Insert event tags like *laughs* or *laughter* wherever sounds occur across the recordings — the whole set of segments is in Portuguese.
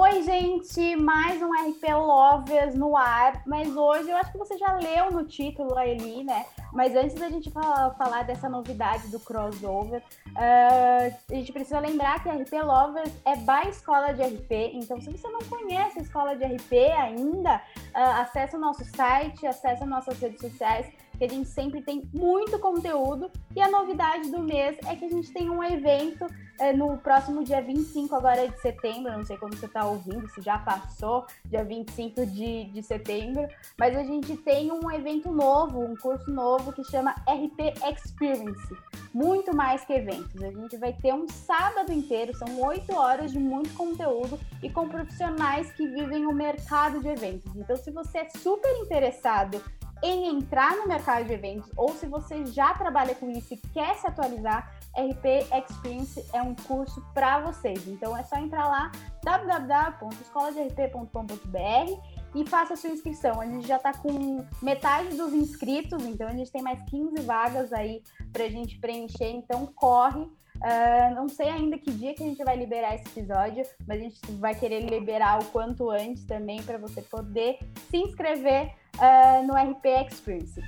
Oi, gente, mais um RP Lovers no ar, mas hoje eu acho que você já leu no título ali, né? Mas antes da gente falar, falar dessa novidade do crossover, uh, a gente precisa lembrar que RP Lovers é by Escola de RP, então se você não conhece a Escola de RP ainda, uh, acesse o nosso site, acesse nossas redes sociais, que a gente sempre tem muito conteúdo. E a novidade do mês é que a gente tem um evento é, no próximo dia 25 agora de setembro, não sei quando você está ouvindo, se já passou, dia 25 de, de setembro, mas a gente tem um evento novo, um curso novo que chama RP Experience. Muito mais que eventos. A gente vai ter um sábado inteiro, são oito horas de muito conteúdo e com profissionais que vivem o mercado de eventos. Então, se você é super interessado em entrar no mercado de eventos ou se você já trabalha com isso e quer se atualizar, RP Experience é um curso para vocês. Então é só entrar lá www.escoladerp.com.br e faça a sua inscrição. A gente já está com metade dos inscritos, então a gente tem mais 15 vagas aí para a gente preencher. Então corre. Uh, não sei ainda que dia que a gente vai liberar esse episódio, mas a gente vai querer liberar o quanto antes também para você poder se inscrever uh, no RP Experience.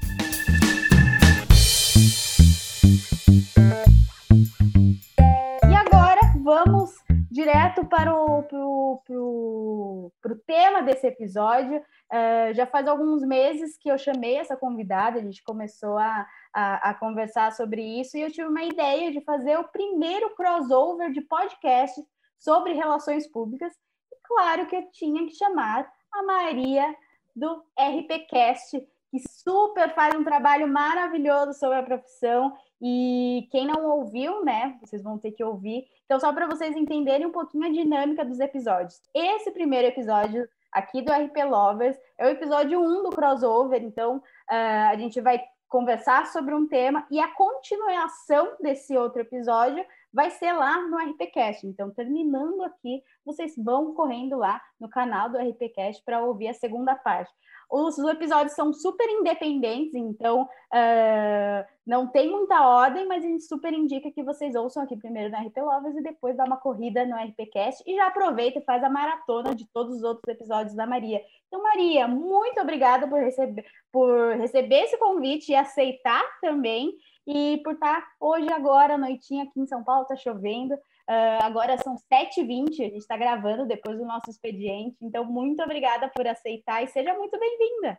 Direto para o pro, pro, pro tema desse episódio. Uh, já faz alguns meses que eu chamei essa convidada, a gente começou a, a, a, conversar sobre isso e eu tive uma ideia de fazer o primeiro crossover de podcast sobre relações públicas. E claro que eu tinha que chamar a Maria do RPCast, que super faz um trabalho maravilhoso sobre a profissão. E quem não ouviu, né, vocês vão ter que ouvir. Então, só para vocês entenderem um pouquinho a dinâmica dos episódios. Esse primeiro episódio aqui do RP Lovers é o episódio 1 do crossover. Então, uh, a gente vai conversar sobre um tema e a continuação desse outro episódio vai ser lá no RPCast. Então, terminando aqui, vocês vão correndo lá no canal do RPCast para ouvir a segunda parte. Os, episódios são super independentes, então uh, não tem muita ordem, mas a gente super indica que vocês ouçam aqui primeiro no RP Lovers e depois dá uma corrida no RPCast e já aproveita e faz a maratona de todos os outros episódios da Maria. Então, Maria, muito obrigada por receber, por receber esse convite e aceitar também e por estar hoje, agora, noitinha aqui em São Paulo, está chovendo. Uh, agora são 7h20, a gente está gravando depois do nosso expediente. Então, muito obrigada por aceitar e seja muito bem-vinda.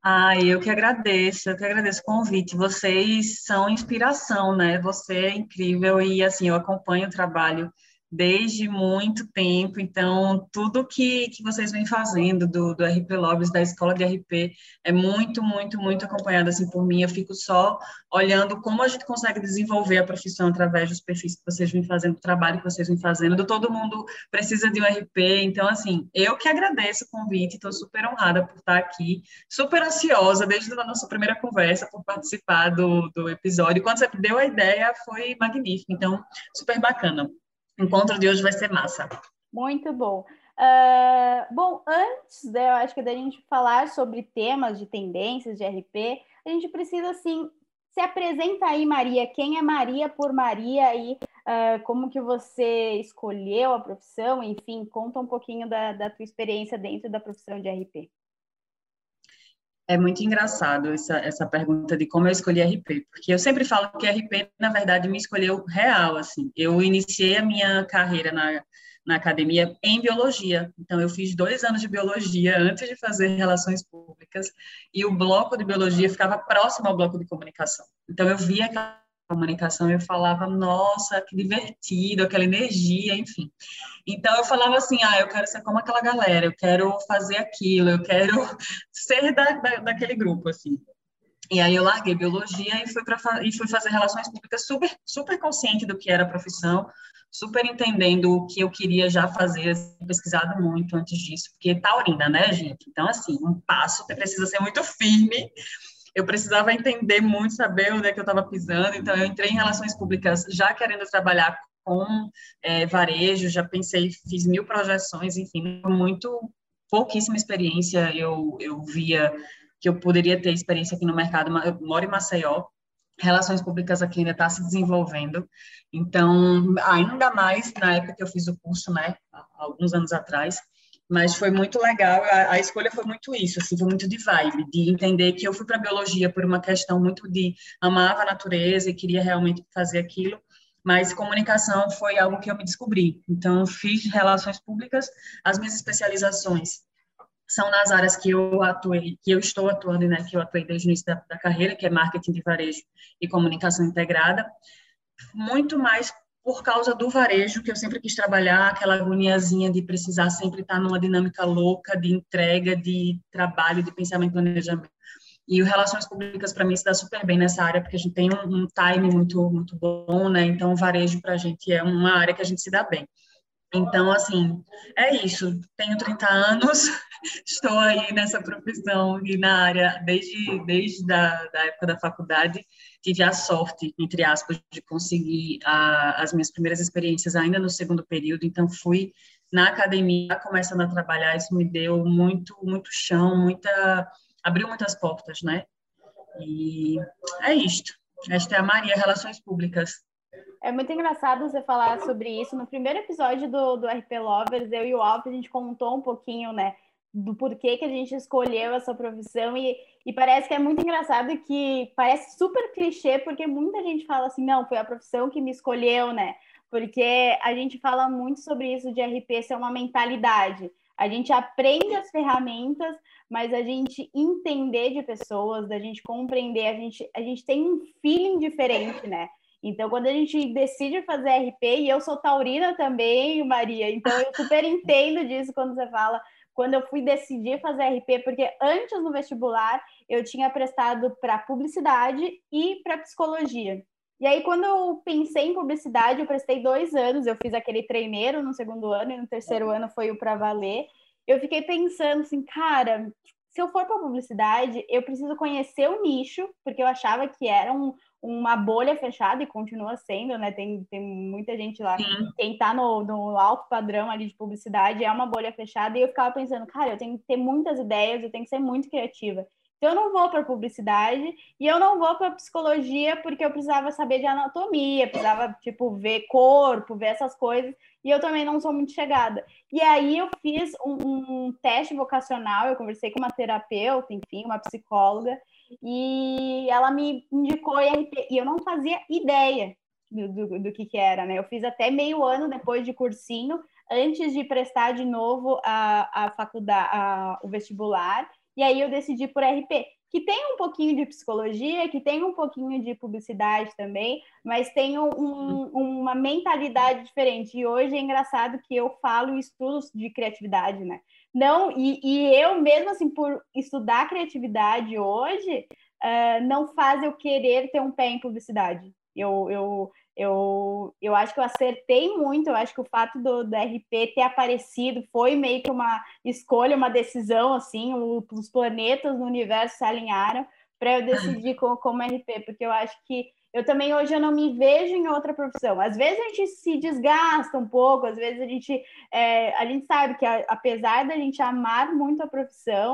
Ah, eu que agradeço, eu que agradeço o convite. Vocês são inspiração, né? Você é incrível e, assim, eu acompanho o trabalho desde muito tempo, então tudo que, que vocês vêm fazendo do, do RP Lobbies, da escola de RP, é muito, muito, muito acompanhado assim por mim, eu fico só olhando como a gente consegue desenvolver a profissão através dos perfis que vocês vêm fazendo, do trabalho que vocês vêm fazendo, todo mundo precisa de um RP, então assim, eu que agradeço o convite, estou super honrada por estar aqui, super ansiosa desde a nossa primeira conversa por participar do, do episódio, quando você deu a ideia foi magnífico, então super bacana. Encontro de hoje vai ser massa. Muito bom. Uh, bom, antes, né, eu acho que da gente falar sobre temas de tendências de RP, a gente precisa, assim, se apresenta aí, Maria. Quem é Maria por Maria e uh, como que você escolheu a profissão? Enfim, conta um pouquinho da, da tua experiência dentro da profissão de RP. É muito engraçado essa, essa pergunta de como eu escolhi RP, porque eu sempre falo que RP, na verdade, me escolheu real, assim. Eu iniciei a minha carreira na, na academia em biologia, então eu fiz dois anos de biologia antes de fazer relações públicas, e o bloco de biologia ficava próximo ao bloco de comunicação. Então eu via comunicação, eu falava, nossa, que divertido, aquela energia, enfim. Então eu falava assim, ah, eu quero ser como aquela galera, eu quero fazer aquilo, eu quero *laughs* ser da, da, daquele grupo, assim. E aí eu larguei biologia e fui para e fui fazer relações públicas super super consciente do que era a profissão, super entendendo o que eu queria já fazer, pesquisado muito antes disso, porque taurina, né, gente? Então assim, um passo precisa ser muito firme eu precisava entender muito, saber onde é que eu estava pisando, então eu entrei em relações públicas já querendo trabalhar com é, varejo, já pensei, fiz mil projeções, enfim, muito pouquíssima experiência, eu, eu via que eu poderia ter experiência aqui no mercado, eu moro em Maceió, relações públicas aqui ainda está se desenvolvendo, então, ainda mais na época que eu fiz o curso, né, alguns anos atrás, mas foi muito legal. A, a, escolha foi muito isso, assim, foi muito de vibe, de entender que eu fui para biologia por uma questão muito de amava a natureza e queria realmente fazer aquilo, mas comunicação foi algo que eu me descobri. Então, fiz relações públicas, as minhas especializações são nas áreas que eu atuei, que eu estou atuando, né, que eu atuei desde o início da, da carreira, que é marketing de varejo e comunicação integrada, muito mais por causa do varejo, que eu sempre quis trabalhar, aquela agoniazinha de precisar sempre estar numa dinâmica louca de entrega, de trabalho, de pensamento e planejamento. E o Relações Públicas, para mim, se dá super bem nessa área, porque a gente tem um, um time muito, muito bom, né? Então, o varejo, para a gente, é uma área que a gente se dá bem. Então, assim, é isso. Tenho 30 anos, *laughs* estou aí nessa profissão e na área desde, desde da época da faculdade. Tive a sorte, entre aspas, de conseguir a, as minhas primeiras experiências ainda no segundo período. Então, fui na academia começando a trabalhar. Isso me deu muito, muito chão, muita, abriu muitas portas, né? E é isto. Esta é a Maria Relações Públicas. É muito engraçado você falar sobre isso. No primeiro episódio do, do RP Lovers, eu e o Alp, a gente contou um pouquinho, né, do porquê que a gente escolheu essa profissão e, e parece que é muito engraçado que parece super clichê, porque muita gente fala assim, não, foi a profissão que me escolheu, né? Porque a gente fala muito sobre isso de RP ser uma mentalidade. A gente aprende as ferramentas, mas a gente entender de pessoas, da gente compreender, a gente, a gente tem um feeling diferente, né? Então, quando a gente decide fazer RP, e eu sou taurina também, Maria, então eu super entendo disso quando você fala, quando eu fui decidir fazer RP, porque antes no vestibular eu tinha prestado para publicidade e para psicologia. E aí, quando eu pensei em publicidade, eu prestei dois anos, eu fiz aquele treineiro no segundo ano, e no terceiro ano foi o para valer. Eu fiquei pensando assim, cara, se eu for para publicidade, eu preciso conhecer o nicho, porque eu achava que era um, uma bolha fechada e continua sendo, né? Tem, tem muita gente lá. Sim. Quem tá no, no alto padrão ali de publicidade é uma bolha fechada. E eu ficava pensando, cara, eu tenho que ter muitas ideias, eu tenho que ser muito criativa. Eu não vou para publicidade e eu não vou para psicologia porque eu precisava saber de anatomia, precisava, tipo, ver corpo, ver essas coisas. E eu também não sou muito chegada. E aí, eu fiz um, um teste vocacional, eu conversei com uma terapeuta, enfim, uma psicóloga, e ela me indicou IRP, e eu não fazia ideia do, do, do, que, que era, né? Eu fiz até meio ano depois de cursinho, antes de prestar de novo a, a faculdade, a, o vestibular, e aí eu decidi por RP, que tem um pouquinho de psicologia, que tem um pouquinho de publicidade também, mas tem um, uma mentalidade diferente. E hoje é engraçado que eu falo estudos de criatividade, né? Não, e, e eu mesmo assim, por estudar criatividade hoje, uh, não faz eu querer ter um pé em publicidade. Eu, eu, eu, eu acho que eu acertei muito, eu acho que o fato do, do RP ter aparecido foi meio que uma escolha, uma decisão, assim, o, os planetas no universo se alinharam para eu decidir *laughs* como, como RP, porque eu acho que eu também hoje eu não me vejo em outra profissão. Às vezes a gente se desgasta um pouco, às vezes a gente, é, a gente sabe que a, apesar da gente amar muito a profissão,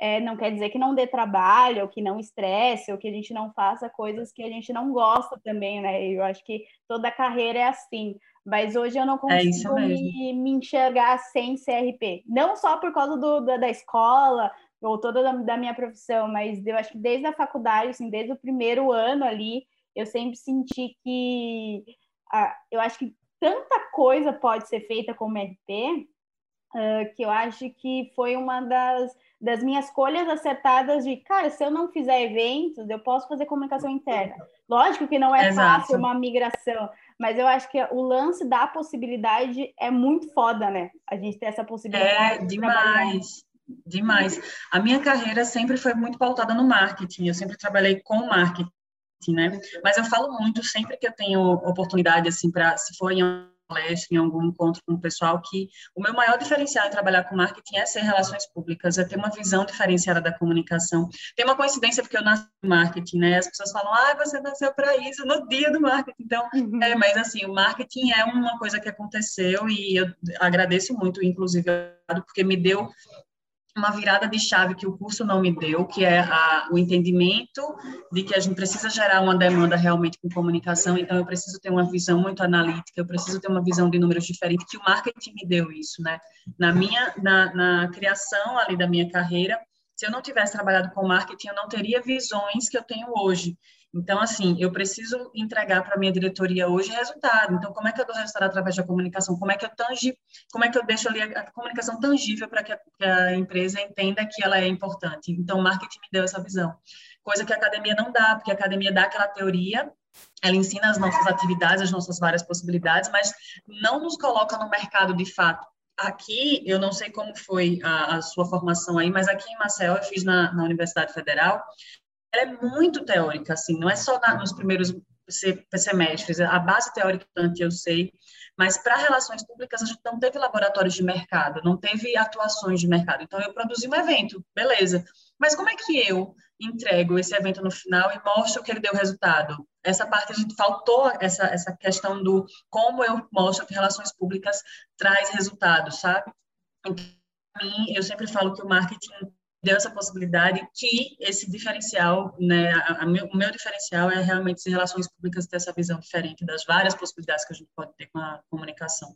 é, não quer dizer que não dê trabalho, ou que não estresse, ou que a gente não faça coisas que a gente não gosta também, né? Eu acho que toda carreira é assim. Mas hoje eu não é consigo é me, me, enxergar sem CRP. Não só por causa do, da, da escola, ou toda da, da, minha profissão, mas eu acho que desde a faculdade, assim, desde o primeiro ano ali, eu sempre senti que ah, eu acho que tanta coisa pode ser feita como RP uh, que eu acho que foi uma das, das minhas escolhas acertadas de, cara, se eu não fizer eventos, eu posso fazer comunicação interna. Lógico que não é Exato. fácil uma migração, mas eu acho que o lance da possibilidade é muito foda, né? A gente ter essa possibilidade. É demais. Demais. A minha carreira sempre foi muito pautada no marketing. Eu sempre trabalhei com marketing né? Mas eu falo muito sempre que eu tenho oportunidade, assim, para se for em palestra, em algum encontro com o pessoal, que o meu maior diferencial em trabalhar com marketing é ser relações públicas, é ter uma visão diferenciada da comunicação. Tem uma coincidência porque eu nasci no marketing, né? As pessoas falam, ah, você nasceu para isso no dia do marketing. Então, uhum. é, mas assim, o marketing é uma coisa que aconteceu e eu agradeço muito, inclusive, porque me deu uma virada de chave que o curso não me deu, que é a, o entendimento de que a gente precisa gerar uma demanda realmente com comunicação, então eu preciso ter uma visão muito analítica, eu preciso ter uma visão de números diferentes, que o marketing me deu isso, né? Na minha, na, na criação ali da minha carreira, se eu não tivesse trabalhado com marketing, eu não teria visões que eu tenho hoje. Então, assim, eu preciso entregar para a minha diretoria hoje resultado. Então, como é que eu dou resultado através da comunicação? Como é que eu tangi, como é que eu deixo ali a, a comunicação tangível para que, que, a empresa entenda que ela é importante? Então, o marketing me deu essa visão. Coisa que a academia não dá, porque a academia dá aquela teoria, ela ensina as nossas atividades, as nossas várias possibilidades, mas não nos coloca no mercado de fato. Aqui, eu não sei como foi a, a sua formação aí, mas aqui em Marcel, eu fiz na, na Universidade Federal, ela é muito teórica, assim, não é só na, nos primeiros semestres, a base teórica eu sei, mas para relações públicas a gente não teve laboratórios de mercado, não teve atuações de mercado. Então eu produzi um evento, beleza. Mas como é que eu entrego esse evento no final e mostro que ele deu resultado? Essa parte a gente faltou essa essa questão do como eu mostro que relações públicas traz resultado, sabe? Então, para mim, eu sempre falo que o marketing deu essa possibilidade que esse diferencial, né, a, a meu, o meu diferencial é realmente as relações públicas ter essa visão diferente das várias possibilidades que a gente pode ter com a comunicação.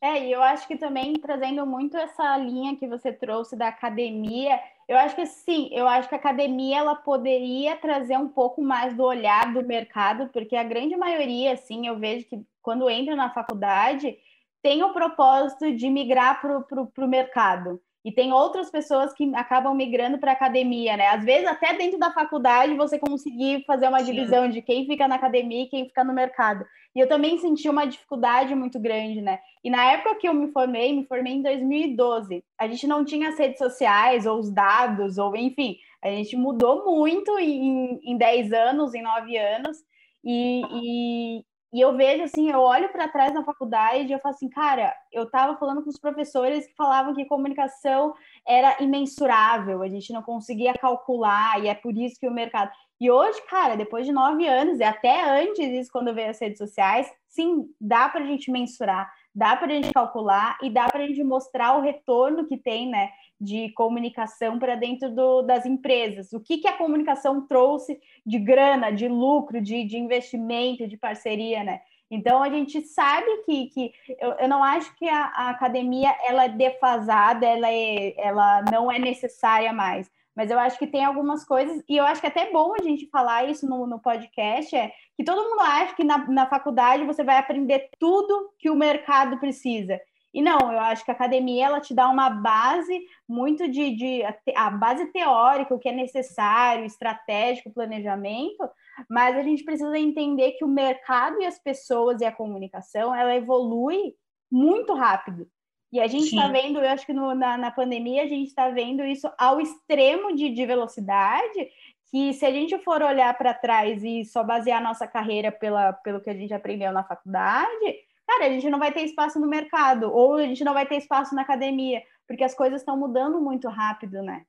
É, e eu acho que também trazendo muito essa linha que você trouxe da academia, eu acho que sim, eu acho que a academia ela poderia trazer um pouco mais do olhar do mercado, porque a grande maioria, assim, eu vejo que quando entra na faculdade, tem o propósito de migrar para o mercado. E tem outras pessoas que acabam migrando para a academia, né? Às vezes, até dentro da faculdade, você conseguir fazer uma divisão Sim. de quem fica na academia e quem fica no mercado. E eu também senti uma dificuldade muito grande, né? E na época que eu me formei, me formei em 2012. A gente não tinha as redes sociais, ou os dados, ou enfim, a gente mudou muito em, em 10 anos, em 9 anos. E, e, e eu vejo assim, eu olho para trás na faculdade e eu falo assim, cara, eu estava falando com os professores que falavam que comunicação era imensurável, a gente não conseguia calcular, e é por isso que o mercado. E hoje, cara, depois de nove anos, e até antes disso, quando veio as redes sociais, sim, dá para a gente mensurar, dá para a gente calcular e dá para a gente mostrar o retorno que tem, né? de comunicação para dentro do, das empresas. O que, que a comunicação trouxe de grana, de lucro, de, de investimento, de parceria, né? Então a gente sabe que, que eu, eu não acho que a, a, academia ela é defasada, ela, é, ela não é necessária mais. Mas eu acho que tem algumas coisas, e eu acho que é até bom a gente falar isso no, no podcast, é que todo mundo acha que na, na faculdade você vai aprender tudo que o mercado precisa. E não, eu acho que a academia ela te dá uma base muito de, de a base teórica, o que é necessário, estratégico, planejamento, mas a gente precisa entender que o mercado e as pessoas e a comunicação ela evolui muito rápido. E a gente está vendo, eu acho que no, na, na pandemia a gente está vendo isso ao extremo de, de velocidade, que se a gente for olhar para trás e só basear a nossa carreira pela, pelo que a gente aprendeu na faculdade, cara, a gente não vai ter espaço no mercado, ou a gente não vai ter espaço na academia, porque as coisas estão mudando muito rápido, né?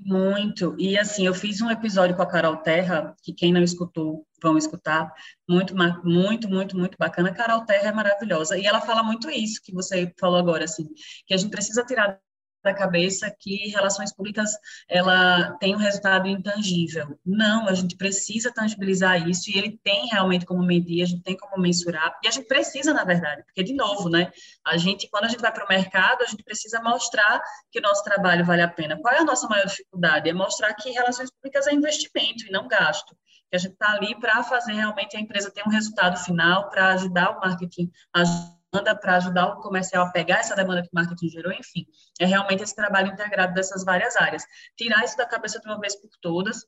Muito. E assim, eu fiz um episódio com a Carol Terra, que quem não escutou, vão escutar. Muito, muito, muito, muito bacana. A Carol Terra é maravilhosa. E ela fala muito isso que você falou agora, assim, que a gente precisa tirar da cabeça que relações públicas ela tem um resultado intangível. Não, a gente precisa tangibilizar isso e ele tem realmente como medir, a gente tem como mensurar e a gente precisa, na verdade, porque de novo, né? A gente quando a gente vai para o mercado, a gente precisa mostrar que o nosso trabalho vale a pena. Qual é a nossa maior dificuldade? É mostrar que relações públicas é investimento e não gasto. Que a gente está ali para fazer realmente a empresa ter um resultado final, para ajudar o marketing a demanda para ajudar o comercial a pegar essa demanda que o marketing gerou, enfim, é realmente esse trabalho integrado dessas várias áreas. Tirar isso da cabeça de uma vez por todas,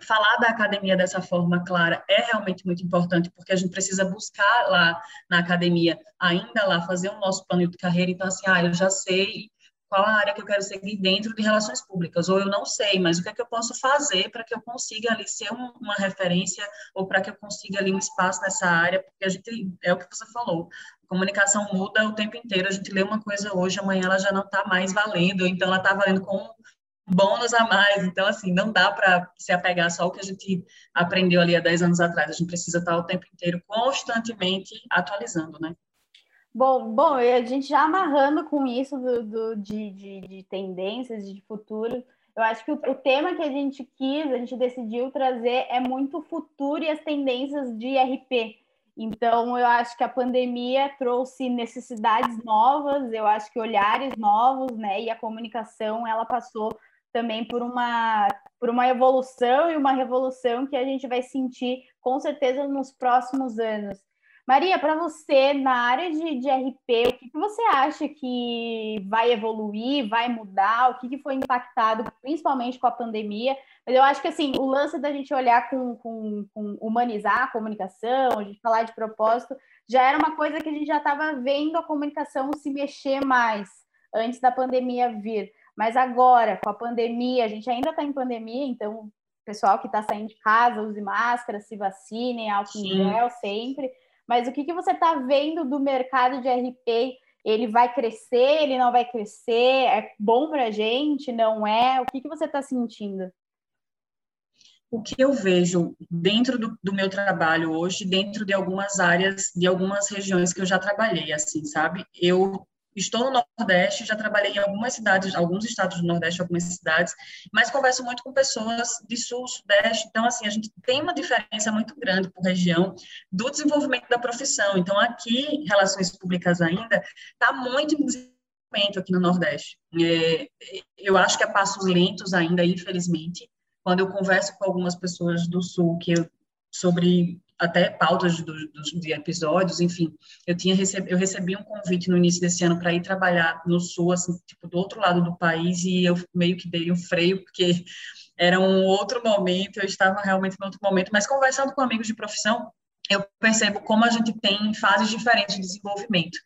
falar da academia dessa forma clara é realmente muito importante, porque a gente precisa buscar lá na academia, ainda lá, fazer o nosso plano de carreira. Então, assim, ah, eu já sei qual a área que eu quero seguir dentro de relações públicas, ou eu não sei, mas o que é que eu posso fazer para que eu consiga ali ser um, uma referência, ou para que eu consiga ali um espaço nessa área, porque a gente, é o que você falou, comunicação muda o tempo inteiro. A gente lê uma coisa hoje, amanhã ela já não está mais valendo, então ela está valendo com um bônus a mais. Então, assim, não dá para se apegar só ao que a gente aprendeu ali há 10 anos atrás. A gente precisa estar tá o tempo inteiro constantemente atualizando, né? Bom, bom, a gente já amarrando com isso do, do de, de, de, tendências, de futuro, eu acho que o, o, tema que a gente quis, a gente decidiu trazer é muito futuro e as tendências de RP. Então, eu acho que a pandemia trouxe necessidades novas, eu acho que olhares novos, né? E a comunicação, ela passou também por uma, por uma evolução e uma revolução que a gente vai sentir com certeza nos próximos anos. Maria, para você, na área de, de RP, o que, que, você acha que vai evoluir, vai mudar? O que, que foi impactado, principalmente com a pandemia? Mas eu acho que assim, o lance da gente olhar com, com, com humanizar a comunicação, a gente falar de propósito, já era uma coisa que a gente já estava vendo a comunicação se mexer mais antes da pandemia vir. Mas agora, com a pandemia, a gente ainda está em pandemia, então pessoal que está saindo de casa, use máscara, se vacinem, álcool em gel sempre. Mas o que, que você está vendo do mercado de RP? Ele vai crescer, ele não vai crescer? É bom para a gente? Não é? O que, que você está sentindo? O que eu vejo dentro do, do, meu trabalho hoje, dentro de algumas áreas, de algumas regiões que eu já trabalhei, assim, sabe? Eu Estou no Nordeste, já trabalhei em algumas cidades, alguns estados do Nordeste, algumas cidades, mas converso muito com pessoas de Sul, Sudeste. Então, assim, a gente tem uma diferença muito grande por região do desenvolvimento da profissão. Então, aqui, relações públicas ainda, está muito em desenvolvimento aqui no Nordeste. É, eu acho que a passos lentos ainda, infelizmente. Quando eu converso com algumas pessoas do Sul que eu, sobre até pautas do, do, de episódios, enfim, eu tinha recebi, eu recebi um convite no início desse ano para ir trabalhar no sul, assim, tipo, do outro lado do país, e eu meio que dei um freio, porque era um outro momento, eu estava realmente em outro momento, mas conversando com amigos de profissão, eu percebo como a gente tem fases diferentes de desenvolvimento.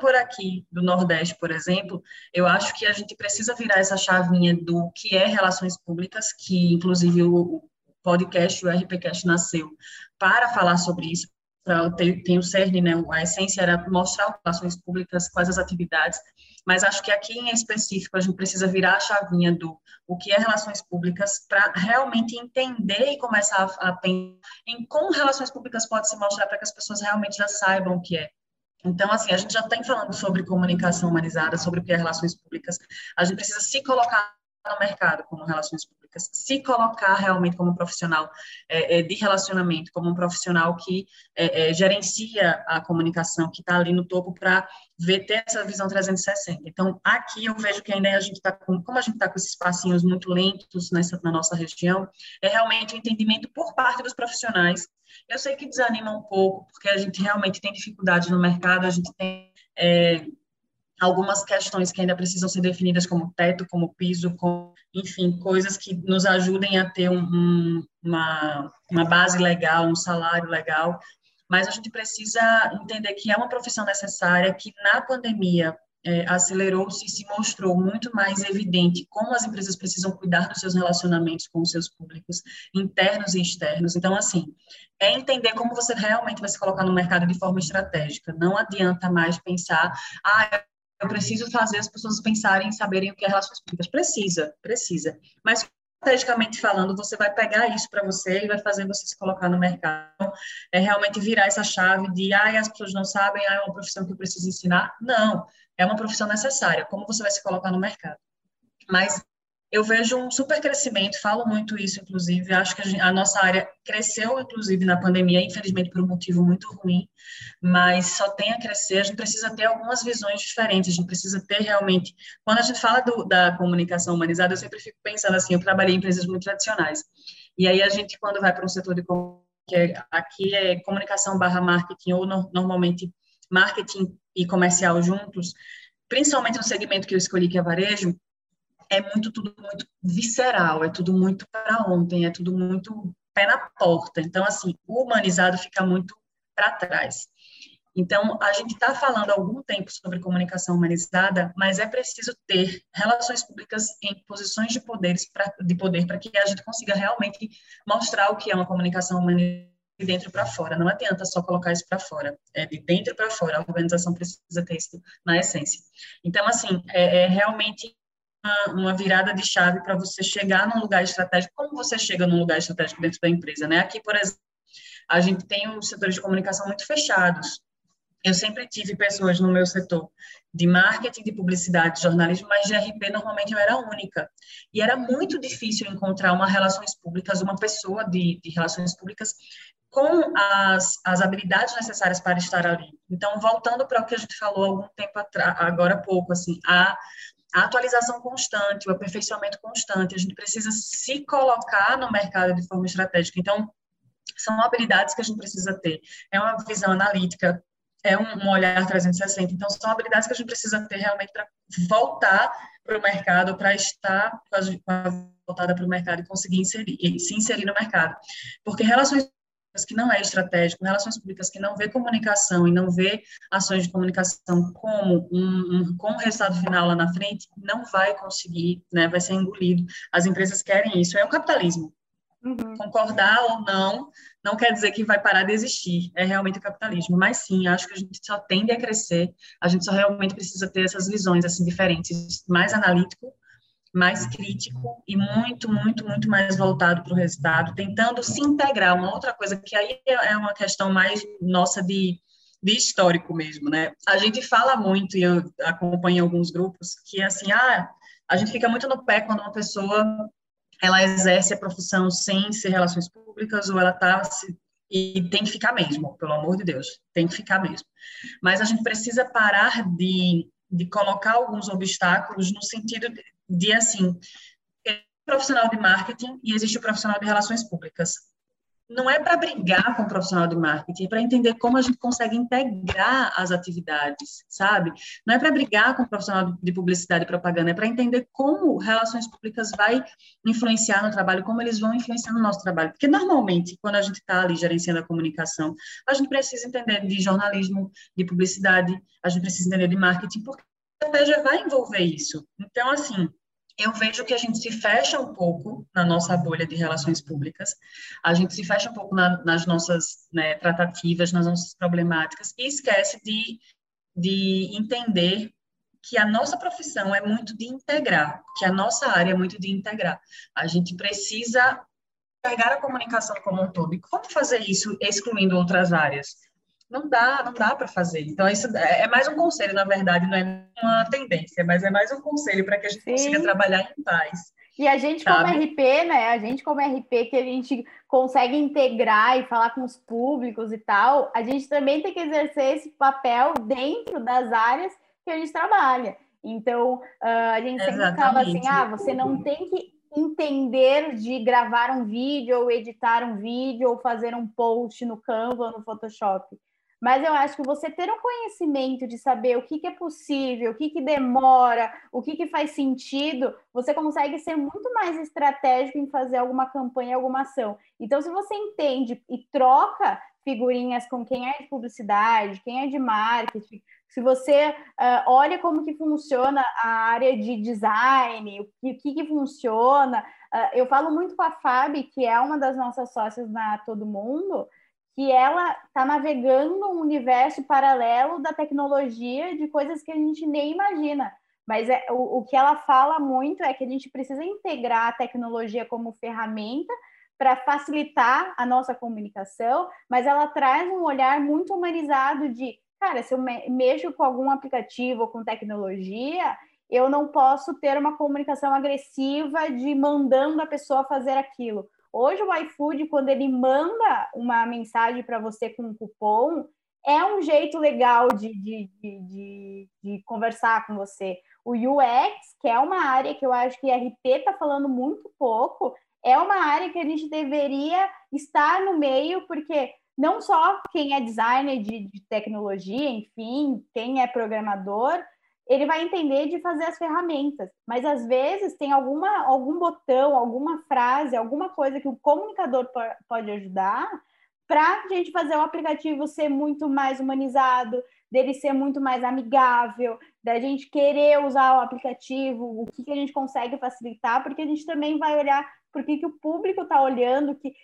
Por aqui, do Nordeste, por exemplo, eu acho que a gente precisa virar essa chavinha do que é relações públicas, que inclusive o, podcast, o RPcast nasceu para falar sobre isso. Tem, tem o CERN, né, a essência era mostrar relações públicas, quais as atividades, mas acho que aqui em específico a gente precisa virar a chavinha do o que é relações públicas para realmente entender e começar a, a pensar em como relações públicas pode se mostrar para que as pessoas realmente já saibam o que é. Então, assim, a gente já tem falando sobre comunicação humanizada, sobre o que é relações públicas, a gente precisa se colocar no mercado como relações públicas, se colocar realmente como um profissional é, é, de relacionamento, como um profissional que é, é gerencia a comunicação, que está ali no topo para ver ter essa visão 360. Então, aqui eu vejo que ainda a gente está com, como a gente está com esses passinhos muito lentos nessa, na nossa região, é realmente o um entendimento por parte dos profissionais. Eu sei que desanima um pouco, porque a gente realmente tem dificuldade no mercado, a gente tem é, algumas questões que ainda precisam ser definidas como teto, como piso, com, enfim, coisas que nos ajudem a ter um, um, uma, uma base legal, um salário legal, mas a gente precisa entender que é uma profissão necessária, que na pandemia é, acelerou-se e se mostrou muito mais evidente como as empresas precisam cuidar dos seus relacionamentos com os seus públicos, internos e externos. Então, assim, é entender como você realmente vai se colocar no mercado de forma estratégica. Não adianta mais pensar, ah, eu preciso fazer as pessoas pensarem saberem o que é relações públicas. Precisa, precisa. Mas, estrategicamente falando, você vai pegar isso para você e vai fazer você se colocar no mercado. É realmente virar essa chave de, ah, as pessoas não sabem, ah, é uma profissão que eu preciso ensinar. Não, é uma profissão necessária. Como você vai se colocar no mercado? Mas eu vejo um super crescimento, falo muito isso, inclusive, acho que a, gente, a, nossa área cresceu, inclusive, na pandemia, infelizmente por um motivo muito ruim, mas só tem a crescer, a gente precisa ter algumas visões diferentes, a gente precisa ter realmente, quando a gente fala do, da comunicação humanizada, eu sempre fico pensando assim, eu trabalhei em empresas muito tradicionais, e aí a gente, quando vai para um setor de que é, aqui é comunicação barra marketing, ou no, normalmente marketing e comercial juntos, principalmente no segmento que eu escolhi, que é varejo, é muito tudo muito visceral, é tudo muito para ontem, é tudo muito pé na porta. Então, assim, o humanizado fica muito para trás. Então, a gente está falando há algum tempo sobre comunicação humanizada, mas é preciso ter relações públicas em posições de, poderes pra, de poder para que a gente consiga realmente mostrar o que é uma comunicação humanizada de dentro para fora. Não adianta só colocar isso para fora. É de dentro para fora. A organização precisa ter isso na essência. Então, assim, é, é realmente uma, virada de chave para você chegar num lugar estratégico. Como você chega num lugar estratégico dentro da empresa, né? Aqui, por exemplo, a gente tem os setores de comunicação muito fechados. eu sempre tive pessoas no meu setor de marketing, de publicidade, de jornalismo, mas de RP normalmente eu era única. E era muito difícil encontrar uma relações públicas, uma pessoa de, de relações públicas com as, as habilidades necessárias para estar ali. Então, voltando para o que a gente falou algum tempo atrás, agora há pouco, assim, a, a atualização constante, o aperfeiçoamento constante, a gente precisa se colocar no mercado de forma estratégica. Então, são habilidades que a gente precisa ter. É uma visão analítica, é um, olhar 360. Então, são habilidades que a gente precisa ter realmente para voltar para o mercado, para estar voltada para o mercado e conseguir inserir, se inserir no mercado. Porque relações que não é estratégico, relações públicas que não vê comunicação e não vê ações de comunicação como um, um com o resultado final lá na frente, não vai conseguir, né, vai ser engolido. As empresas querem isso, é o capitalismo. Uhum. Concordar ou não, não quer dizer que vai parar de existir, é realmente o capitalismo. Mas sim, acho que a gente só tende a crescer, a gente só realmente precisa ter essas visões assim diferentes, mais analítico, mais crítico e muito, muito, muito mais voltado para o resultado, tentando se integrar. Uma outra coisa que aí é uma questão mais nossa de, de histórico mesmo, né? A gente fala muito, e eu acompanho alguns grupos, que assim, ah, a gente fica muito no pé quando uma pessoa ela exerce a profissão sem ser relações públicas ou ela está e tem que ficar mesmo, pelo amor de Deus, tem que ficar mesmo. Mas a gente precisa parar de, de colocar alguns obstáculos no sentido de, de assim, profissional de marketing e existe o profissional de relações públicas não é para brigar com o profissional de marketing, é para entender como a gente consegue integrar as atividades, sabe? Não é para brigar com o profissional de publicidade e propaganda, é para entender como relações públicas vai influenciar no trabalho, como eles vão influenciar no nosso trabalho. Porque normalmente, quando a gente está ali gerenciando a comunicação, a gente precisa entender de jornalismo, de publicidade, a gente precisa entender de marketing, porque estratégia vai envolver isso. Então, assim, eu vejo que a gente se fecha um pouco na nossa bolha de relações públicas, a gente se fecha um pouco na, nas nossas né, tratativas, nas nossas problemáticas, e esquece de, de entender que a nossa profissão é muito de integrar, que a nossa área é muito de integrar. A gente precisa pegar a comunicação como um todo. E como fazer isso excluindo outras áreas? Não dá, não dá para fazer. Então, isso é, é mais um conselho, na verdade, não é uma tendência, mas é mais um conselho para que a gente Sim. consiga trabalhar em paz. E a gente, sabe? como RP, né? A gente, como RP, que a gente consegue integrar e falar com os públicos e tal, a gente também tem que exercer esse papel dentro das áreas que a gente trabalha. Então, uh, a gente sempre Exatamente. acaba assim: ah, você não tem que entender de gravar um vídeo, ou editar um vídeo, ou fazer um post no Canva ou no Photoshop. Mas eu acho que você ter um conhecimento de saber o que, que é possível, o que, que demora, o que, que faz sentido, você consegue ser muito mais estratégico em fazer alguma campanha, alguma ação. Então, se você entende e troca figurinhas com quem é de publicidade, quem é de marketing, se você uh, olha como que funciona a área de design, o que, que, funciona. Uh, eu falo muito com a Fabi, que é uma das nossas sócias na Todo Mundo, que ela está navegando um universo paralelo da tecnologia de coisas que a gente nem imagina. Mas é, o, o que ela fala muito é que a gente precisa integrar a tecnologia como ferramenta para facilitar a nossa comunicação, mas ela traz um olhar muito humanizado de, cara, se eu me mexo com algum aplicativo ou com tecnologia, eu não posso ter uma comunicação agressiva de mandando a pessoa fazer aquilo. Hoje o iFood, quando ele manda uma mensagem para você com um cupom, é um jeito legal de, de, de, de, conversar com você. O UX, que é uma área que eu acho que RP está falando muito pouco, é uma área que a gente deveria estar no meio, porque não só quem é designer de, de tecnologia, enfim, quem é programador, ele vai entender de fazer as ferramentas, mas às vezes tem alguma, algum botão, alguma frase, alguma coisa que o comunicador pode ajudar para a gente fazer o aplicativo ser muito mais humanizado, dele ser muito mais amigável, da gente querer usar o aplicativo, o que, que a gente consegue facilitar, porque a gente também vai olhar por que, que o público está olhando, que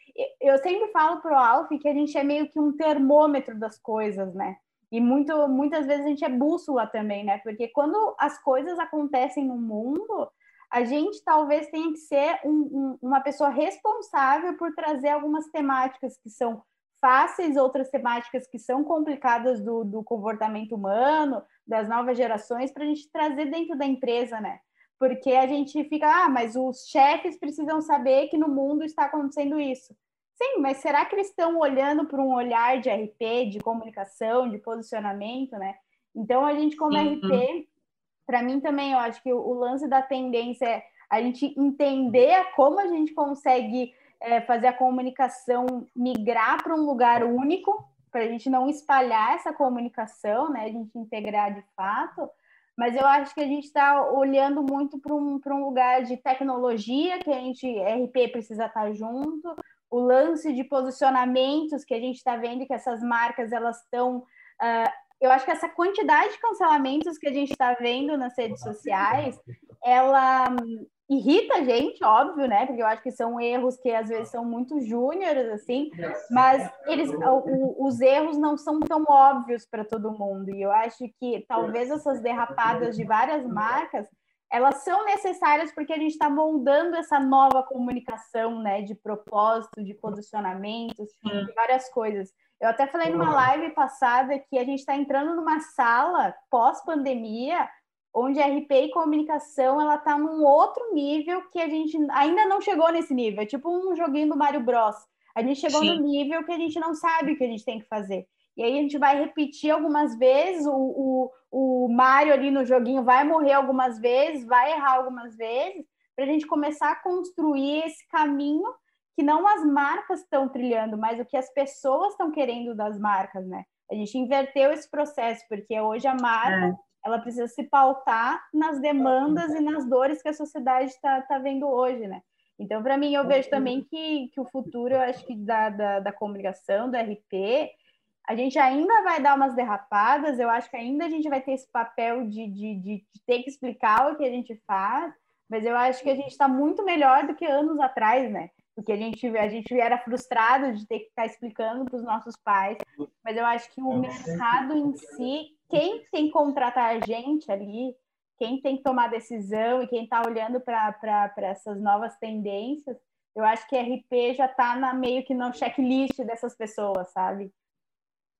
eu sempre falo para o Alf que a gente é meio que um termômetro das coisas, né? E muito, muitas vezes a gente é bússola também, né? Porque quando as coisas acontecem no mundo, a gente talvez tenha que ser um, um, uma pessoa responsável por trazer algumas temáticas que são fáceis, outras temáticas que são complicadas do, do comportamento humano, das novas gerações, para a gente trazer dentro da empresa, né? Porque a gente fica, ah, mas os chefes precisam saber que no mundo está acontecendo isso. Sim, mas será que eles estão olhando para um olhar de RP, de comunicação, de posicionamento, né? Então, a gente, como uhum. RP, para mim também, eu acho que o, o, lance da tendência é a gente entender como a gente consegue é, fazer a comunicação migrar para um lugar único, para a gente não espalhar essa comunicação, né? A gente integrar de fato. Mas eu acho que a gente está olhando muito para um, um lugar de tecnologia, que a gente, RP precisa estar tá junto, o lance de posicionamentos que a gente está vendo que essas marcas elas estão. Uh, eu acho que essa quantidade de cancelamentos que a gente está vendo nas redes sociais, ela um, irrita a gente, óbvio, né? Porque eu acho que são erros que às vezes são muito júniores, assim, mas eles, o, os erros não são tão óbvios para todo mundo. E eu acho que talvez essas derrapadas de várias marcas elas são necessárias porque a gente está moldando essa nova comunicação, né, de propósito, de posicionamentos, de várias coisas. Eu até falei numa live passada que a gente está entrando numa sala pós-pandemia onde a RP e comunicação ela está num outro nível que a gente ainda não chegou nesse nível, é tipo um joguinho do Mario Bros. A gente chegou Sim. no nível que a gente não sabe o que a gente tem que fazer. E aí a gente vai repetir algumas vezes, o, o, o Mario ali no joguinho vai morrer algumas vezes, vai errar algumas vezes, para a gente começar a construir esse caminho que não as marcas estão trilhando, mas o que as pessoas estão querendo das marcas, né? A gente inverteu esse processo, porque hoje a marca é. ela precisa se pautar nas demandas e nas dores que a sociedade está tá vendo hoje, né? Então, para mim, eu vejo também que, que o futuro, eu acho que da, da, da comunicação, do RP, a gente ainda vai dar umas derrapadas, eu acho que ainda a gente vai ter esse papel de, de, de, ter que explicar o que a gente faz, mas eu acho que a gente está muito melhor do que anos atrás, né? Porque a gente, a gente era frustrado de ter que estar explicando para os nossos pais, mas eu acho que o mercado em si, quem tem que contratar a gente ali, quem tem que tomar decisão e quem está olhando para essas novas tendências, eu acho que RP já está meio que no checklist dessas pessoas, sabe?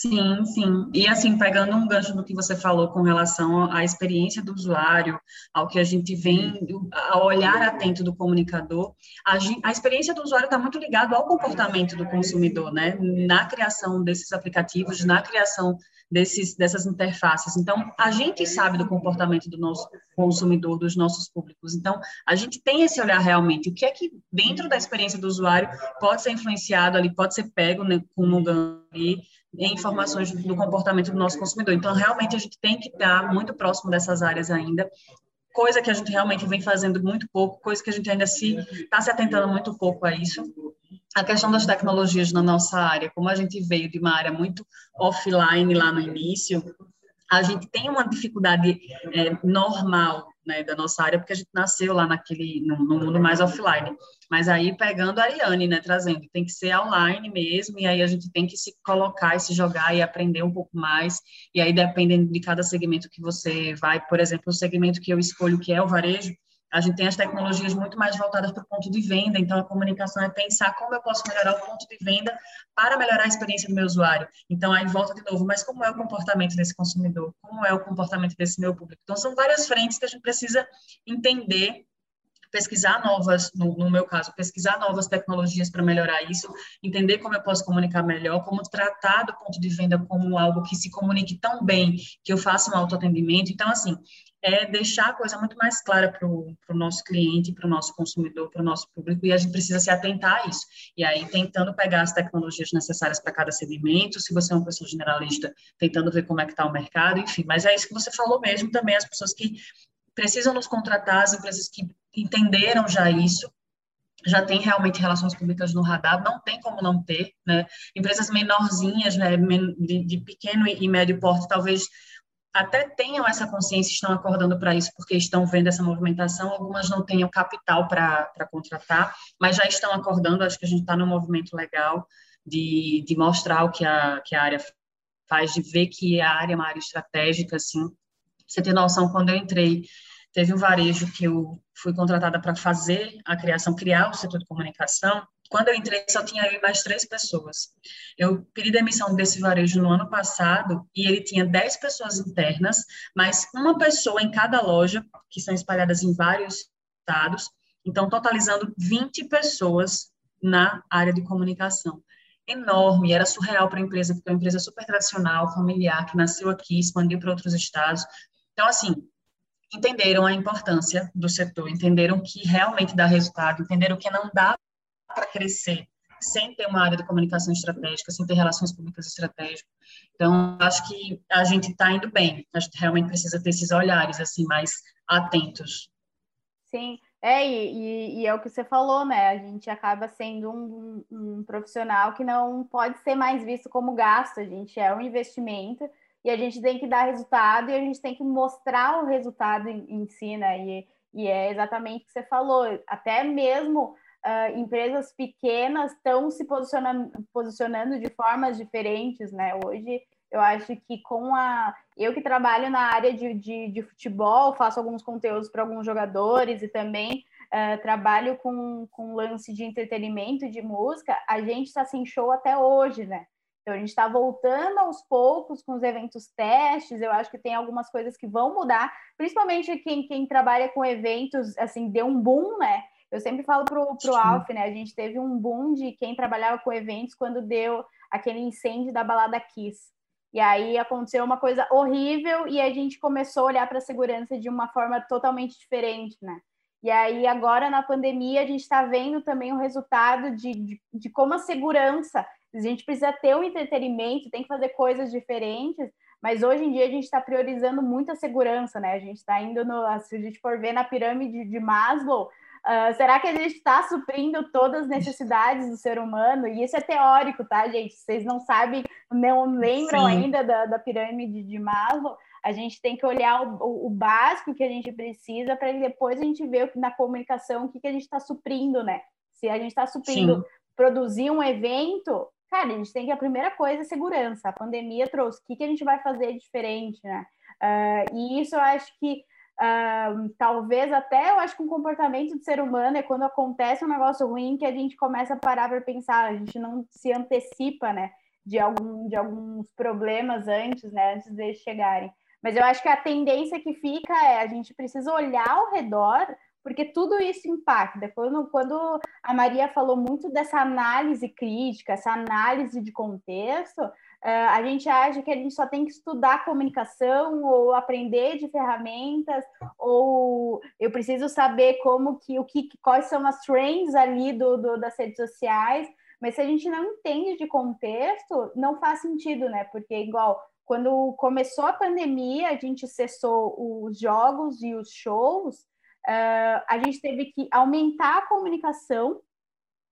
Sim, sim. E assim, pegando um gancho do que você falou com relação à experiência do usuário, ao que a gente vem, ao olhar atento do comunicador, a, a experiência do usuário está muito ligado ao comportamento do consumidor, né? Na criação desses aplicativos, na criação desses, dessas interfaces. Então, a gente sabe do comportamento do nosso consumidor, dos nossos públicos. Então, a gente tem esse olhar realmente. O que é que, dentro da experiência do usuário, pode ser influenciado ali, pode ser pego né, como ali, informações do comportamento do nosso consumidor. Então, realmente, a gente tem que estar muito próximo dessas áreas ainda, coisa que a gente realmente vem fazendo muito pouco, coisa que a gente ainda se está se atentando muito pouco a isso. A questão das tecnologias na nossa área, como a gente veio de uma área muito offline lá no início, a gente tem uma dificuldade é, normal né, da nossa área, porque a gente nasceu lá naquele, no, no, mundo mais offline. Mas aí, pegando a Ariane, né, trazendo, tem que ser online mesmo, e aí a gente tem que se colocar e se jogar e aprender um pouco mais, e aí, dependendo de cada segmento que você vai, por exemplo, o segmento que eu escolho, que é o varejo, a gente tem as tecnologias muito mais voltadas para o ponto de venda, então a comunicação é pensar como eu posso melhorar o ponto de venda para melhorar a experiência do meu usuário. Então, aí volta de novo, mas como é o comportamento desse consumidor? Como é o comportamento desse meu público? Então, são várias frentes que a gente precisa entender pesquisar novas, no, no, meu caso, pesquisar novas tecnologias para melhorar isso, entender como eu posso comunicar melhor, como tratar do ponto de venda como algo que se comunique tão bem que eu faça um autoatendimento. Então, assim, é deixar a coisa muito mais clara para o nosso cliente, para o nosso consumidor, para o nosso público, e a gente precisa se atentar a isso. E aí, tentando pegar as tecnologias necessárias para cada segmento, se você é uma pessoa generalista, tentando ver como é que está o mercado, enfim. Mas é isso que você falou mesmo também, as pessoas que precisam nos contratar, as empresas que entenderam já isso, já tem realmente relações públicas no radar, não tem como não ter, né? Empresas menorzinhas, né, de, de pequeno e médio porte, talvez até tenham essa consciência, estão acordando para isso, porque estão vendo essa movimentação, algumas não tenham capital para contratar, mas já estão acordando, acho que a gente está num movimento legal de, de mostrar o que a, que a área faz, de ver que a área é uma área estratégica, assim, você tem noção, quando eu entrei, teve um varejo que eu fui contratada para fazer a criação, criar o setor de comunicação, quando eu entrei, só tinha eu mais três pessoas. Eu pedi demissão desse varejo no ano passado e ele tinha dez pessoas internas, mas uma pessoa em cada loja, que são espalhadas em vários estados, então totalizando 20 pessoas na área de comunicação. Enorme, era surreal para a empresa, porque é uma empresa super tradicional, familiar, que nasceu aqui, expandiu para outros estados. Então, assim, entenderam a importância do setor, entenderam que realmente dá resultado, entenderam que não dá para crescer sem ter uma área de comunicação estratégica, sem ter relações públicas estratégicas. Então, acho que a gente está indo bem. A gente realmente precisa ter esses olhares assim mais atentos. Sim, é, e, e, é o que você falou, né? A gente acaba sendo um, um, um, profissional que não pode ser mais visto como gasto, a gente é um investimento e a gente tem que dar resultado e a gente tem que mostrar o resultado em, em si, né? E, e é exatamente o que você falou, até mesmo uh, empresas pequenas estão se posicionando, posicionando de formas diferentes, né? Hoje eu acho que com a. Eu que trabalho na área de, de, de futebol, faço alguns conteúdos para alguns jogadores e também uh, trabalho com, com lance de entretenimento, de música, a gente está sem show até hoje, né? Então a gente está voltando aos poucos com os eventos testes. Eu acho que tem algumas coisas que vão mudar, principalmente quem, quem trabalha com eventos, assim, deu um boom, né? Eu sempre falo pro, pro Alf, né? A gente teve um boom de quem trabalhava com eventos quando deu aquele incêndio da balada Kiss. E aí aconteceu uma coisa horrível e a gente começou a olhar para a segurança de uma forma totalmente diferente, né? E aí agora na pandemia a gente está vendo também o resultado de, de, de, como a segurança, a gente precisa ter um entretenimento, tem que fazer coisas diferentes, mas hoje em dia a gente está priorizando muito a segurança, né? A gente está indo no, se a gente for ver na pirâmide de Maslow, Uh, será que a gente está suprindo todas as necessidades do ser humano? E isso é teórico, tá, gente? Vocês não sabem, não lembram Sim. ainda da, da, pirâmide de Maslow. A gente tem que olhar o, o básico que a gente precisa para depois a gente ver na comunicação o que, que a gente está suprindo, né? Se a gente está suprindo Sim. produzir um evento, cara, a gente tem que a primeira coisa é segurança. A pandemia trouxe o que, que a gente vai fazer diferente, né? Uh, e isso eu acho que Talvez até eu acho que um comportamento de ser humano é quando acontece um negócio ruim que a gente começa a parar para pensar, a gente não se antecipa, né, de, algum, de alguns problemas antes, né, antes deles chegarem. Mas eu acho que a tendência que fica é a gente precisa olhar ao redor, porque tudo isso impacta. Quando, quando a Maria falou muito dessa análise crítica, essa análise de contexto, Uh, a gente acha que a gente só tem que estudar comunicação ou aprender de ferramentas ou eu preciso saber como que o que quais são as trends ali do, do, das redes sociais mas se a gente não entende de contexto não faz sentido né? Porque igual quando começou a pandemia a gente cessou os jogos e os shows uh, a gente teve que aumentar a comunicação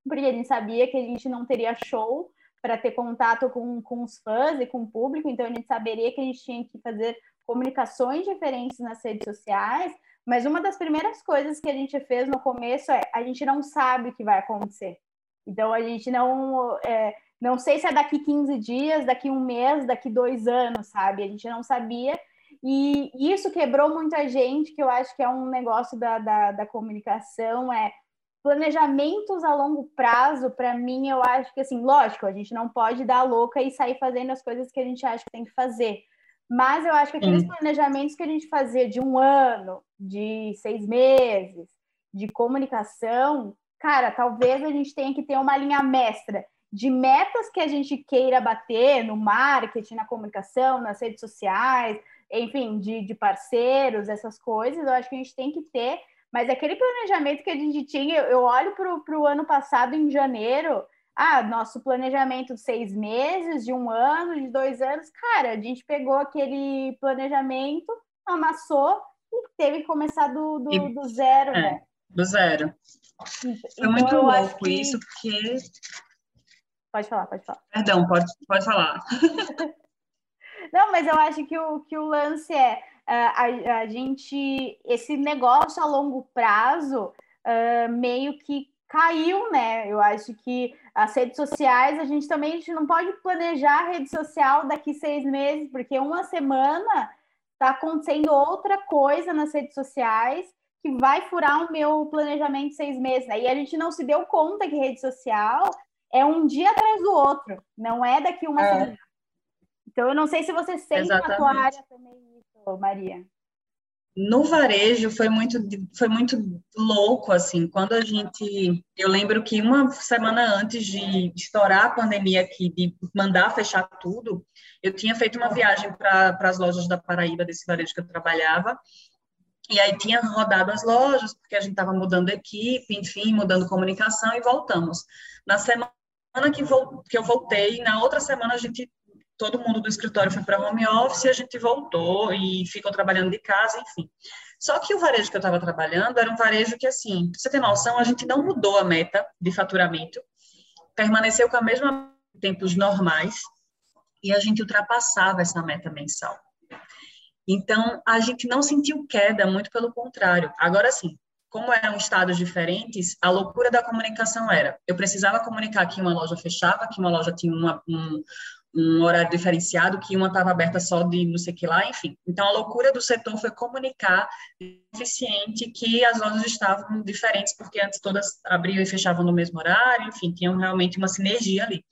porque a gente sabia que a gente não teria show para ter contato com, com os fãs e com o público, então a gente saberia que a gente tinha que fazer comunicações diferentes nas redes sociais, mas uma das primeiras coisas que a gente fez no começo é a gente não sabe o que vai acontecer. Então a gente não. É, não sei se é daqui 15 dias, daqui um mês, daqui dois anos, sabe? A gente não sabia. E isso quebrou muita gente, que eu acho que é um negócio da, da, da comunicação, é planejamentos a longo prazo, para mim, eu acho que, assim, lógico, a gente não pode dar louca e sair fazendo as coisas que a gente acha que tem que fazer. Mas eu acho que aqueles planejamentos que a gente fazia de um ano, de seis meses, de comunicação, cara, talvez a gente tenha que ter uma linha mestra de metas que a gente queira bater no marketing, na comunicação, nas redes sociais, enfim, de, de parceiros, essas coisas. Eu acho que a gente tem que ter mas aquele planejamento que a gente tinha, eu olho para o ano passado, em janeiro, ah, nosso planejamento de seis meses, de um ano, de dois anos, cara, a gente pegou aquele planejamento, amassou e teve que começar do, do, e, do zero, é, né? Do zero. Foi então, muito louco que... isso, porque. Pode falar, pode falar. Perdão, pode, pode falar. *laughs* Não, mas eu acho que o, que o lance é a, a gente, esse negócio a longo prazo uh, meio que caiu, né? Eu acho que as redes sociais, a gente também a gente não pode planejar a rede social daqui seis meses, porque uma semana está acontecendo outra coisa nas redes sociais que vai furar o meu planejamento de seis meses, né? E a gente não se deu conta que rede social é um dia atrás do outro, não é daqui uma é. semana. Então, eu não sei se você sente Exatamente. na tua área também Maria. No varejo foi muito foi muito louco assim, quando a gente, eu lembro que uma semana antes de estourar a pandemia aqui, de mandar fechar tudo, eu tinha feito uma viagem para as lojas da Paraíba desse varejo que eu trabalhava e aí tinha rodado as lojas, porque a gente estava mudando equipe, enfim, mudando comunicação e voltamos. Na semana que, que eu voltei, na outra semana a gente, todo mundo do escritório foi para home office, e a gente voltou e ficou trabalhando de casa, enfim. Só que o varejo que eu estava trabalhando era um varejo que, assim, pra você ter noção, a gente não mudou a meta de faturamento, permaneceu com a mesma tempos normais, e a gente ultrapassava essa meta mensal. Então, a gente não sentiu queda, muito pelo contrário. Agora sim, como eram estados diferentes, a loucura da comunicação era: eu precisava comunicar que uma loja fechava, que uma loja tinha uma, um, um horário diferenciado, que uma estava aberta só de não sei o que lá, enfim. Então, a loucura do setor foi comunicar eficiente que as lojas estavam diferentes, porque antes todas abriam e fechavam no mesmo horário, enfim, tinham realmente uma sinergia ali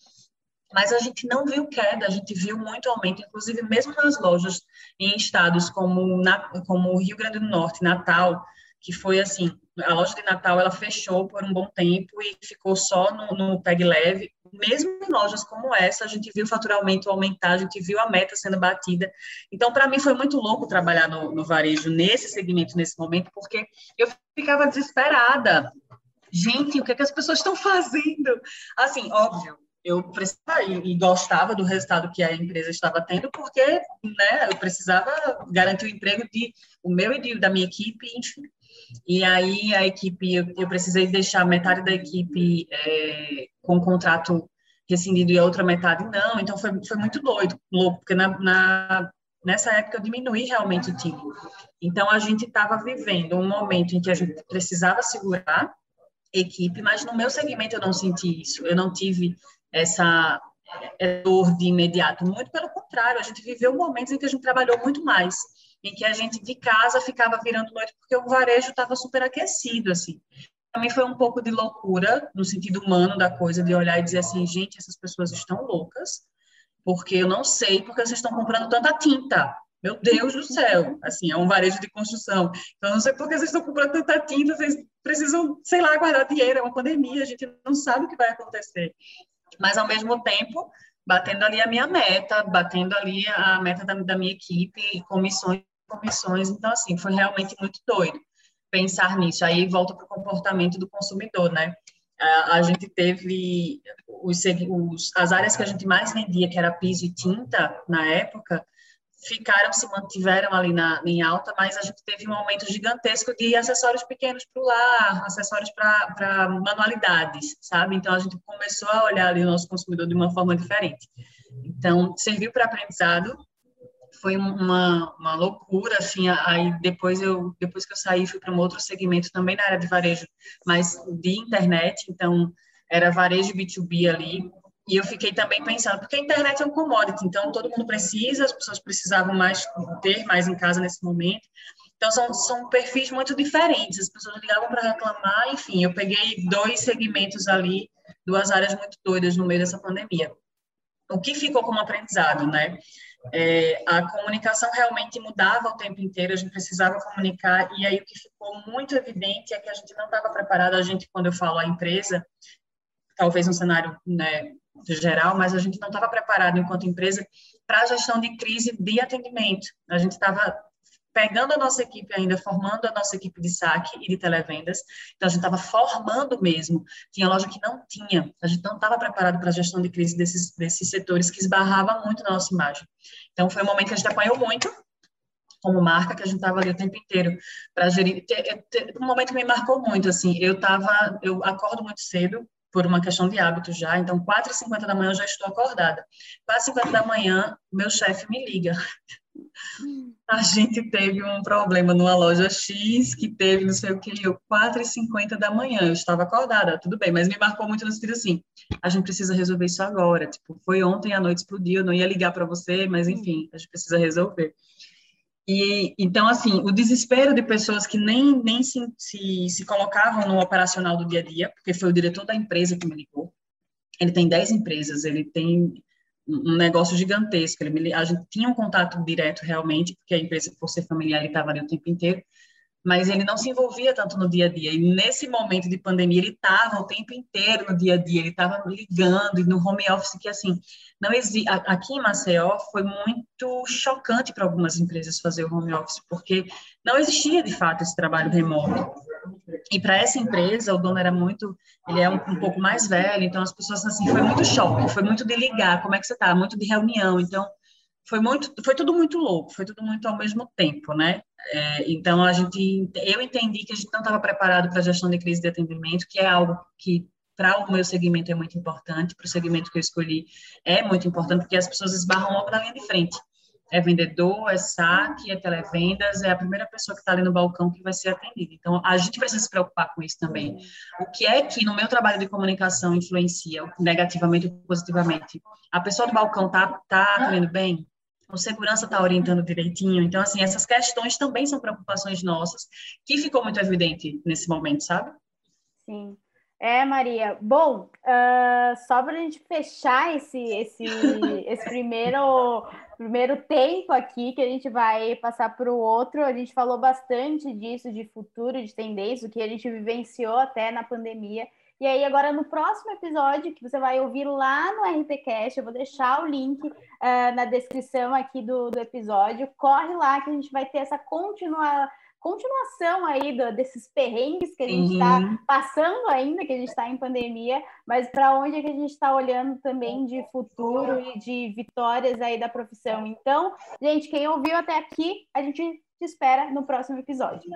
mas a gente não viu queda, a gente viu muito aumento, inclusive mesmo nas lojas em estados como, na, como Rio Grande do Norte, Natal, que foi assim, a loja de Natal ela fechou por um bom tempo e ficou só no, no PEG leve. Mesmo em lojas como essa, a gente viu o faturamento aumentar, a gente viu a meta sendo batida. Então, para mim, foi muito louco trabalhar no, no varejo nesse segmento, nesse momento, porque eu ficava desesperada. Gente, o que, é que as pessoas estão fazendo? Assim, óbvio, eu precisava e gostava do resultado que a empresa estava tendo, porque né, eu precisava garantir o emprego de o meu e de, da minha equipe, enfim. E aí a equipe, eu, eu precisei deixar metade da equipe é, com contrato rescindido e a outra metade não, então foi, foi muito doido, louco, porque na, na, nessa época eu diminuí realmente o time. Então a gente estava vivendo um momento em que a gente precisava segurar equipe, mas no meu segmento eu não senti isso, eu não tive essa dor de imediato. Muito pelo contrário, a gente viveu momentos em que a gente trabalhou muito mais, em que a gente de casa ficava virando noite porque o varejo estava super aquecido, assim. Mim foi um pouco de loucura, no sentido humano da coisa, de olhar e dizer assim, gente, essas pessoas estão loucas, porque eu não sei porque vocês estão comprando tanta tinta. Meu Deus do céu, assim, é um varejo de construção. Então, não sei por que vocês estão comprando tanta tinta, vocês precisam, sei lá, guardar dinheiro, é uma pandemia, a gente não sabe o que vai acontecer mas ao mesmo tempo batendo ali a minha meta, batendo ali a meta da, da minha equipe, comissões, comissões. Então, assim, foi realmente muito doido pensar nisso. Aí volta para o comportamento do consumidor, né? A, gente teve os, os, as áreas que a gente mais vendia, que era piso e tinta na época, ficaram, se mantiveram ali na, em alta, mas a gente teve um aumento gigantesco de acessórios pequenos para o lar, acessórios para manualidades, sabe? Então, a gente começou a olhar ali o nosso consumidor de uma forma diferente. Então, serviu para aprendizado, foi uma, uma loucura, assim, aí depois eu, depois que eu saí, fui para um outro segmento também na área de varejo, mas de internet, então, era varejo B2B ali, e eu fiquei também pensando, porque a internet é um commodity, então todo mundo precisa, as pessoas precisavam mais ter mais em casa nesse momento. Então são, são perfis muito diferentes, as pessoas ligavam para reclamar, enfim, eu peguei dois segmentos ali, duas áreas muito doidas no meio dessa pandemia. O que ficou como aprendizado, né? É, a comunicação realmente mudava o tempo inteiro, a gente precisava comunicar, e aí o que ficou muito evidente é que a gente não estava preparado, a gente, quando eu falo a empresa, talvez um cenário né, geral, mas a gente não estava preparado enquanto empresa para a gestão de crise de atendimento. A gente estava pegando a nossa equipe ainda, formando a nossa equipe de saque e de televendas. Então, a gente estava formando mesmo. Tinha loja que não tinha. A gente não estava preparado para a gestão de crise desses, desses setores que esbarrava muito na nossa imagem. Então, foi um momento que a gente apanhou muito, como marca, que a gente estava ali o tempo inteiro para gerir. Um momento que me marcou muito, assim, eu estava, eu acordo muito cedo, por uma questão de hábito já. Então, 4h50 da manhã eu já estou acordada. 4h50 da manhã, meu chefe me liga. A gente teve um problema numa loja X que teve não sei o que, eu 4h50 da manhã, eu estava acordada, tudo bem, mas me marcou muito no sentido assim, a gente precisa resolver isso agora, tipo, foi ontem à noite explodiu, eu não ia ligar para você, mas enfim, a gente precisa resolver. E então, assim, o desespero de pessoas que nem, nem se, se, se colocavam no operacional do dia a dia, porque foi o diretor da empresa que me ligou. Ele tem 10 empresas, ele tem um negócio gigantesco. Ele a gente tinha um contato direto realmente, porque a empresa, por ser familiar, ele estava ali o tempo inteiro mas ele não se envolvia tanto no dia a dia. E nesse momento de pandemia, ele estava o tempo inteiro no dia a dia, ele estava ligando e no home office, que assim, não existe. Aqui em Maceió foi muito chocante para algumas empresas fazer o home office, porque não existia de fato esse trabalho remoto. E para essa empresa, o dono era muito, ele é um, um, pouco mais velho, então as pessoas assim, foi muito choque, foi muito de ligar, como é que você está, muito de reunião, então foi muito, foi tudo muito louco, foi tudo muito ao mesmo tempo, né? É, então a gente, eu entendi que a gente não estava preparado para a gestão de crise de atendimento, que é algo que para o meu segmento é muito importante, para o segmento que eu escolhi é muito importante, porque as pessoas esbarram logo na linha de frente. É vendedor, é saque, é televendas, é a primeira pessoa que está ali no balcão que vai ser atendida. Então, a gente precisa se preocupar com isso também. O que é que no meu trabalho de comunicação influencia negativamente ou positivamente? A pessoa do balcão está tá atendendo bem? o segurança está orientando direitinho. Então, assim, essas questões também são preocupações nossas, que ficou muito evidente nesse momento, sabe? Sim. É, Maria. Bom, uh, só para a gente fechar esse, esse, esse primeiro, primeiro tempo aqui, que a gente vai passar para o outro, a gente falou bastante disso, de futuro, de tendência, o que a gente vivenciou até na pandemia. E aí, agora no próximo episódio, que você vai ouvir lá no RTCast, eu vou deixar o link uh, na descrição aqui do, do episódio. Corre lá que a gente vai ter essa continua, continuação aí do, desses perrengues que a gente está uhum. passando ainda, que a gente está em pandemia, mas para onde é que a gente está olhando também de futuro e de vitórias aí da profissão. Então, gente, quem ouviu até aqui, a gente te espera no próximo episódio.